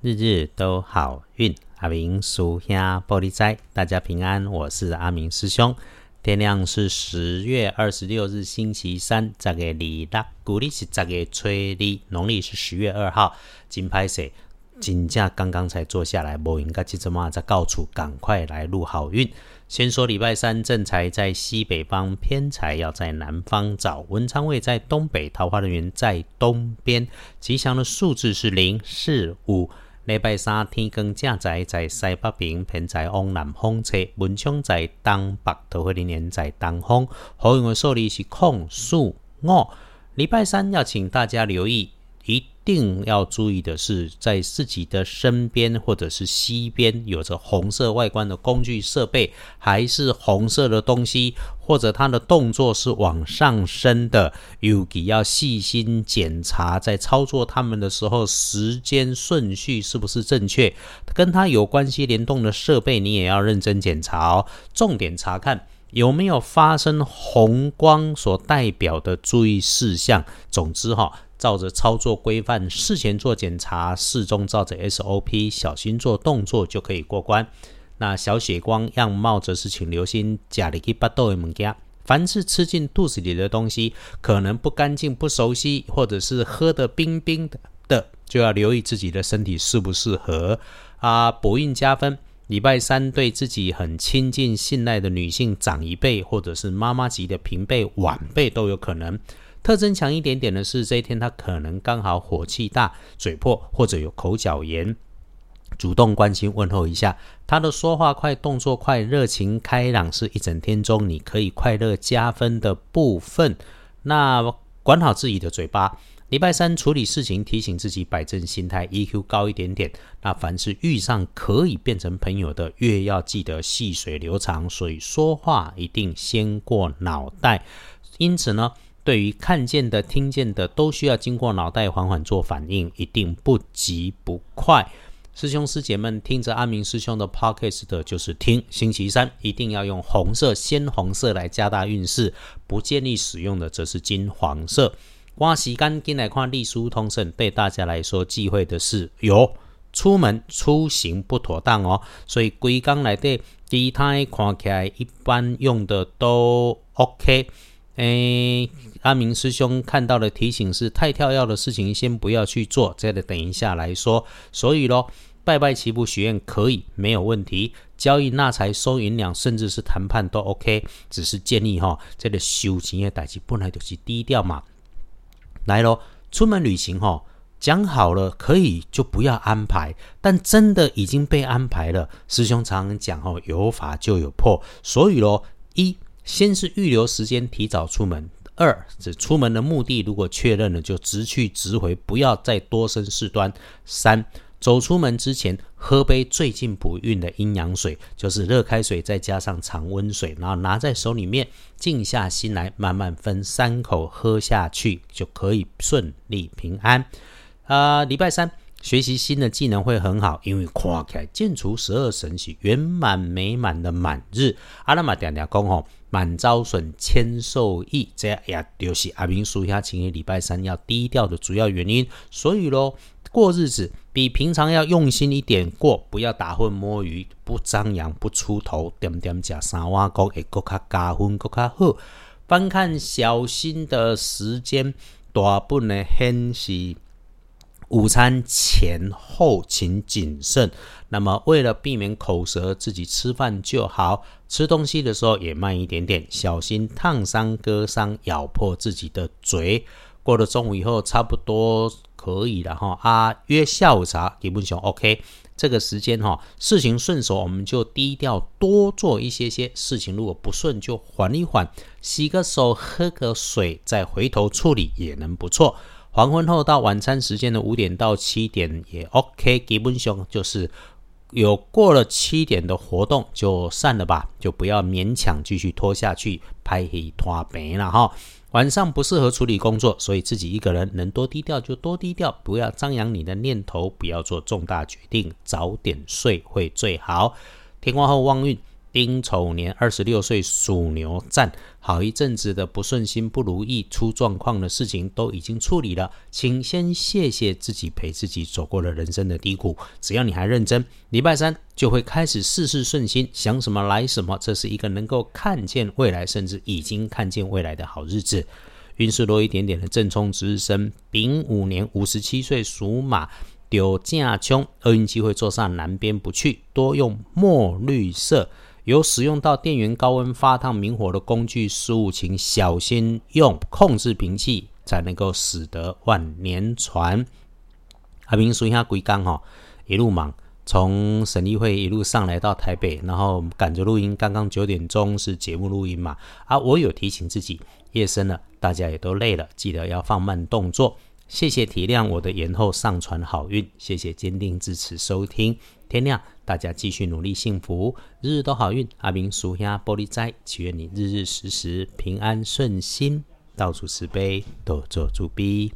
日日都好运。阿明属下玻璃斋，大家平安。我是阿明师兄。天亮是十月二十六日，星期三。这个里啦，古历是这个吹的，农历是十月二号。金拍水，金价刚刚才坐下来，不应该急着嘛，在告处，赶快来录好运。先说礼拜三正财在西北方，偏财要在南方找。文昌位在东北，桃花人员在东边。吉祥的数字是零、四、五。礼拜三天光正在在西北边，偏在往南方吹，文昌在东北，桃花人缘在东方。好用的数字是空、数、五。礼拜三要请大家留意。一定要注意的是，在自己的身边或者是西边有着红色外观的工具设备，还是红色的东西，或者它的动作是往上升的，尤其要细心检查，在操作它们的时候，时间顺序是不是正确？跟它有关系联动的设备，你也要认真检查哦。重点查看有没有发生红光所代表的注意事项。总之哈。照着操作规范，事前做检查，事中照着 SOP，小心做动作就可以过关。那小血光样貌则是请留心家里去巴豆的物件，凡是吃进肚子里的东西，可能不干净、不熟悉，或者是喝的冰冰的，就要留意自己的身体适不适合啊。补孕加分，礼拜三对自己很亲近、信赖的女性长一辈，或者是妈妈级的平辈、晚辈都有可能。特征强一点点的是，这一天他可能刚好火气大、嘴破或者有口角炎，主动关心问候一下。他的说话快、动作快、热情开朗，是一整天中你可以快乐加分的部分。那管好自己的嘴巴。礼拜三处理事情，提醒自己摆正心态，EQ 高一点点。那凡是遇上可以变成朋友的，越要记得细水流长，所以说话一定先过脑袋。因此呢。对于看见的、听见的，都需要经过脑袋缓缓做反应，一定不急不快。师兄师姐们听着阿明师兄的 podcast，就是听。星期三一定要用红色、鲜红色来加大运势，不建议使用的则是金黄色。刮洗干净来看隶书通胜，对大家来说忌讳的是有出门出行不妥当哦。所以龟缸来的第一胎看起来一般用的都 OK。诶，阿明师兄看到的提醒是：太跳跃的事情先不要去做，再等一下来说。所以咯，拜拜祈福许愿可以没有问题，交易纳财收银两，甚至是谈判都 OK。只是建议哈，这个修行的代志本来就是低调嘛。来咯，出门旅行哈，讲好了可以就不要安排，但真的已经被安排了。师兄常讲哦，有法就有破，所以咯，一。先是预留时间提早出门，二是出门的目的如果确认了就直去直回，不要再多生事端。三走出门之前喝杯最近补运的阴阳水，就是热开水再加上常温水，然后拿在手里面，静下心来慢慢分三口喝下去，就可以顺利平安。啊，礼拜三学习新的技能会很好，因为跨开建除十二神喜圆满美满的满日。阿拉玛点点讲吼。满招损，谦受益，这也就是阿明叔下请日礼拜三要低调的主要原因。所以咯，过日子比平常要用心一点过，不要打混摸鱼，不张扬，不出头，点点加三瓦工会更加加分，更加好。翻看小心的时间，大部分显示。午餐前后请谨慎。那么，为了避免口舌，自己吃饭就好。吃东西的时候也慢一点点，小心烫伤、割伤、咬破自己的嘴。过了中午以后，差不多可以了哈。啊，约下午茶基本上 OK。这个时间哈，事情顺手我们就低调多做一些些事情。如果不顺就缓一缓，洗个手，喝个水，再回头处理也能不错。黄昏后到晚餐时间的五点到七点也 OK，基本上就是有过了七点的活动就散了吧，就不要勉强继续拖下去，拍黑拖白了哈。晚上不适合处理工作，所以自己一个人能多低调就多低调，不要张扬你的念头，不要做重大决定，早点睡会最好。天光后旺运。丁丑年二十六岁属牛，战好一阵子的不顺心、不如意、出状况的事情都已经处理了，请先谢谢自己陪自己走过了人生的低谷。只要你还认真，礼拜三就会开始事事顺心，想什么来什么。这是一个能够看见未来，甚至已经看见未来的好日子。运势多一点点的正冲值日生，丙午年五十七岁属马。丢架穷，厄运机会坐上南边不去，多用墨绿色。有使用到电源高温发烫明火的工具事物，请小心用控制瓶器，才能够使得万年船。阿明说一下归刚哈，一路忙，从省议会一路上来到台北，然后赶着录音。刚刚九点钟是节目录音嘛？啊，我有提醒自己，夜深了，大家也都累了，记得要放慢动作。谢谢体谅我的延后上传好运，谢谢坚定支持收听。天亮，大家继续努力，幸福，日日都好运。阿明属下玻璃斋，祈愿你日日时时平安顺心，到处慈悲，多做主逼。